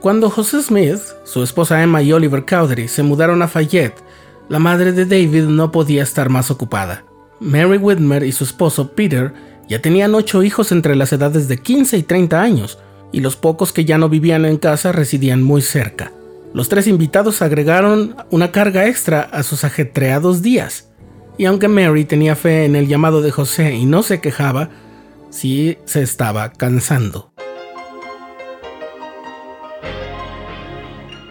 Cuando José Smith, su esposa Emma y Oliver Cowdery se mudaron a Fayette, la madre de David no podía estar más ocupada. Mary Whitmer y su esposo Peter ya tenían ocho hijos entre las edades de 15 y 30 años, y los pocos que ya no vivían en casa residían muy cerca. Los tres invitados agregaron una carga extra a sus ajetreados días. Y aunque Mary tenía fe en el llamado de José y no se quejaba, sí se estaba cansando.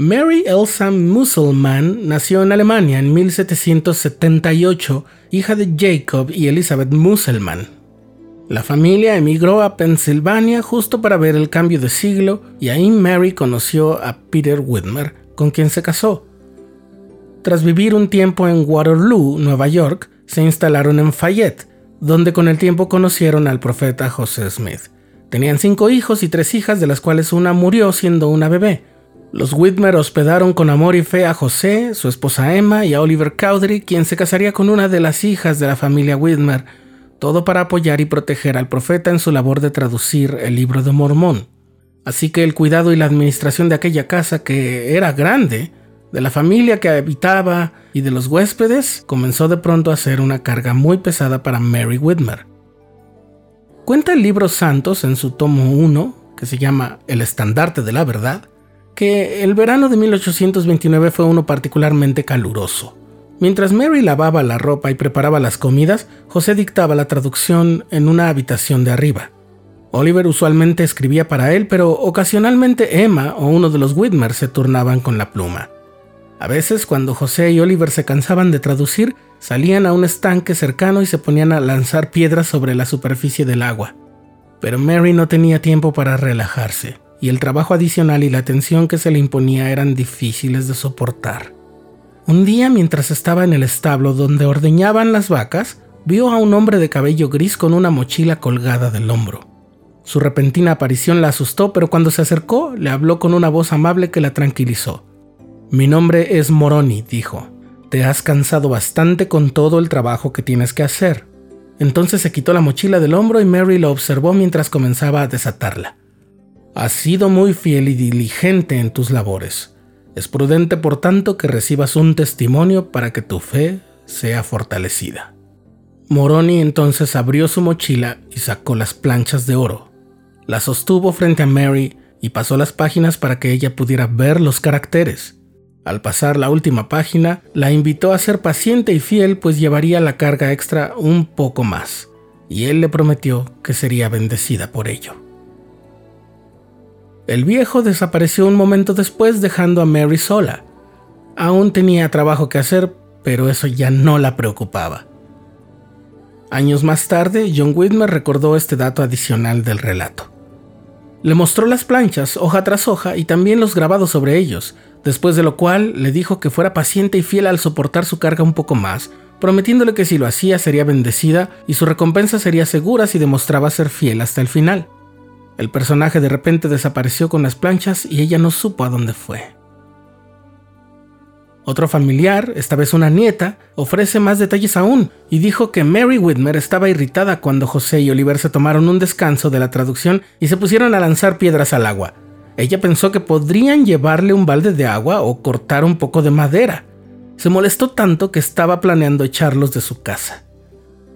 Mary Elsa Musselman nació en Alemania en 1778, hija de Jacob y Elizabeth Musselman. La familia emigró a Pensilvania justo para ver el cambio de siglo y ahí Mary conoció a Peter Whitmer, con quien se casó. Tras vivir un tiempo en Waterloo, Nueva York, se instalaron en Fayette, donde con el tiempo conocieron al profeta José Smith. Tenían cinco hijos y tres hijas, de las cuales una murió siendo una bebé. Los Whitmer hospedaron con amor y fe a José, su esposa Emma y a Oliver Cowdery, quien se casaría con una de las hijas de la familia Whitmer, todo para apoyar y proteger al profeta en su labor de traducir el libro de Mormón. Así que el cuidado y la administración de aquella casa, que era grande, de la familia que habitaba y de los huéspedes, comenzó de pronto a ser una carga muy pesada para Mary Whitmer. Cuenta el libro Santos en su tomo 1, que se llama El estandarte de la verdad, que el verano de 1829 fue uno particularmente caluroso. Mientras Mary lavaba la ropa y preparaba las comidas, José dictaba la traducción en una habitación de arriba. Oliver usualmente escribía para él, pero ocasionalmente Emma o uno de los Whitmer se turnaban con la pluma. A veces, cuando José y Oliver se cansaban de traducir, salían a un estanque cercano y se ponían a lanzar piedras sobre la superficie del agua. Pero Mary no tenía tiempo para relajarse y el trabajo adicional y la atención que se le imponía eran difíciles de soportar. Un día, mientras estaba en el establo donde ordeñaban las vacas, vio a un hombre de cabello gris con una mochila colgada del hombro. Su repentina aparición la asustó, pero cuando se acercó, le habló con una voz amable que la tranquilizó. Mi nombre es Moroni, dijo. Te has cansado bastante con todo el trabajo que tienes que hacer. Entonces se quitó la mochila del hombro y Mary lo observó mientras comenzaba a desatarla. Has sido muy fiel y diligente en tus labores. Es prudente, por tanto, que recibas un testimonio para que tu fe sea fortalecida. Moroni entonces abrió su mochila y sacó las planchas de oro. Las sostuvo frente a Mary y pasó las páginas para que ella pudiera ver los caracteres. Al pasar la última página, la invitó a ser paciente y fiel, pues llevaría la carga extra un poco más, y él le prometió que sería bendecida por ello. El viejo desapareció un momento después dejando a Mary sola. Aún tenía trabajo que hacer, pero eso ya no la preocupaba. Años más tarde, John Whitmer recordó este dato adicional del relato. Le mostró las planchas, hoja tras hoja, y también los grabados sobre ellos, después de lo cual le dijo que fuera paciente y fiel al soportar su carga un poco más, prometiéndole que si lo hacía sería bendecida y su recompensa sería segura si demostraba ser fiel hasta el final. El personaje de repente desapareció con las planchas y ella no supo a dónde fue. Otro familiar, esta vez una nieta, ofrece más detalles aún y dijo que Mary Whitmer estaba irritada cuando José y Oliver se tomaron un descanso de la traducción y se pusieron a lanzar piedras al agua. Ella pensó que podrían llevarle un balde de agua o cortar un poco de madera. Se molestó tanto que estaba planeando echarlos de su casa.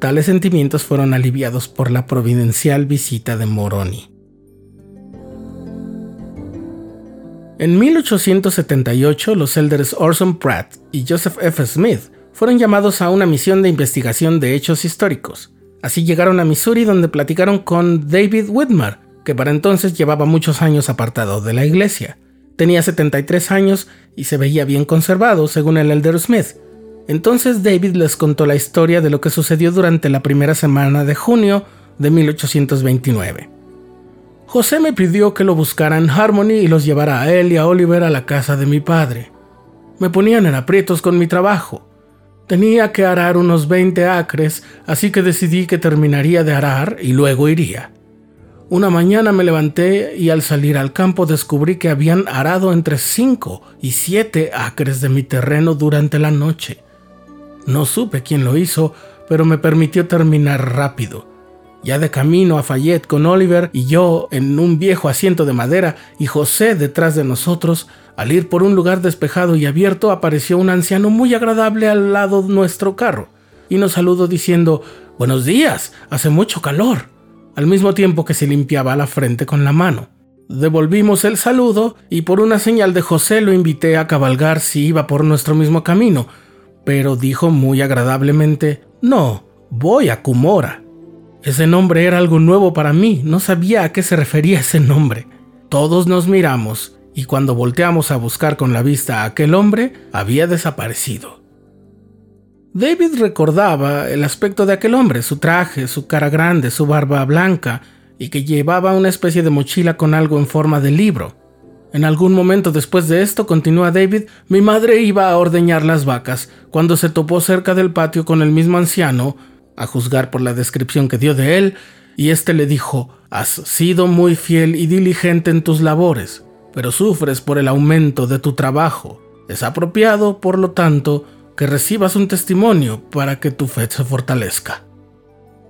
Tales sentimientos fueron aliviados por la providencial visita de Moroni. En 1878, los elders Orson Pratt y Joseph F. Smith fueron llamados a una misión de investigación de hechos históricos. Así llegaron a Missouri donde platicaron con David Whitmer, que para entonces llevaba muchos años apartado de la iglesia. Tenía 73 años y se veía bien conservado, según el elder Smith. Entonces David les contó la historia de lo que sucedió durante la primera semana de junio de 1829. José me pidió que lo buscara en Harmony y los llevara a él y a Oliver a la casa de mi padre. Me ponían en aprietos con mi trabajo. Tenía que arar unos 20 acres, así que decidí que terminaría de arar y luego iría. Una mañana me levanté y al salir al campo descubrí que habían arado entre 5 y 7 acres de mi terreno durante la noche. No supe quién lo hizo, pero me permitió terminar rápido. Ya de camino a Fayette con Oliver y yo en un viejo asiento de madera y José detrás de nosotros, al ir por un lugar despejado y abierto apareció un anciano muy agradable al lado de nuestro carro y nos saludó diciendo Buenos días, hace mucho calor, al mismo tiempo que se limpiaba la frente con la mano. Devolvimos el saludo y por una señal de José lo invité a cabalgar si iba por nuestro mismo camino, pero dijo muy agradablemente No, voy a Cumora. Ese nombre era algo nuevo para mí, no sabía a qué se refería ese nombre. Todos nos miramos y cuando volteamos a buscar con la vista a aquel hombre, había desaparecido. David recordaba el aspecto de aquel hombre, su traje, su cara grande, su barba blanca, y que llevaba una especie de mochila con algo en forma de libro. En algún momento después de esto, continúa David, mi madre iba a ordeñar las vacas, cuando se topó cerca del patio con el mismo anciano, a juzgar por la descripción que dio de él, y éste le dijo, Has sido muy fiel y diligente en tus labores, pero sufres por el aumento de tu trabajo. Es apropiado, por lo tanto, que recibas un testimonio para que tu fe se fortalezca.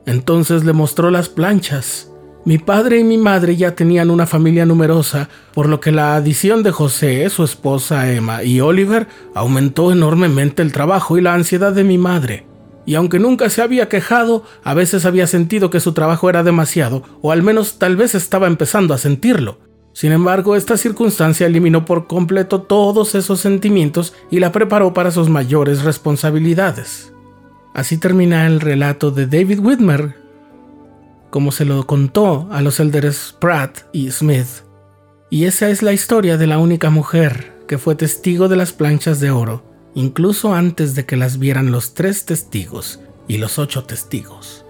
Entonces le mostró las planchas. Mi padre y mi madre ya tenían una familia numerosa, por lo que la adición de José, su esposa Emma y Oliver aumentó enormemente el trabajo y la ansiedad de mi madre. Y aunque nunca se había quejado, a veces había sentido que su trabajo era demasiado, o al menos tal vez estaba empezando a sentirlo. Sin embargo, esta circunstancia eliminó por completo todos esos sentimientos y la preparó para sus mayores responsabilidades. Así termina el relato de David Whitmer, como se lo contó a los elders Pratt y Smith. Y esa es la historia de la única mujer que fue testigo de las planchas de oro, incluso antes de que las vieran los tres testigos y los ocho testigos.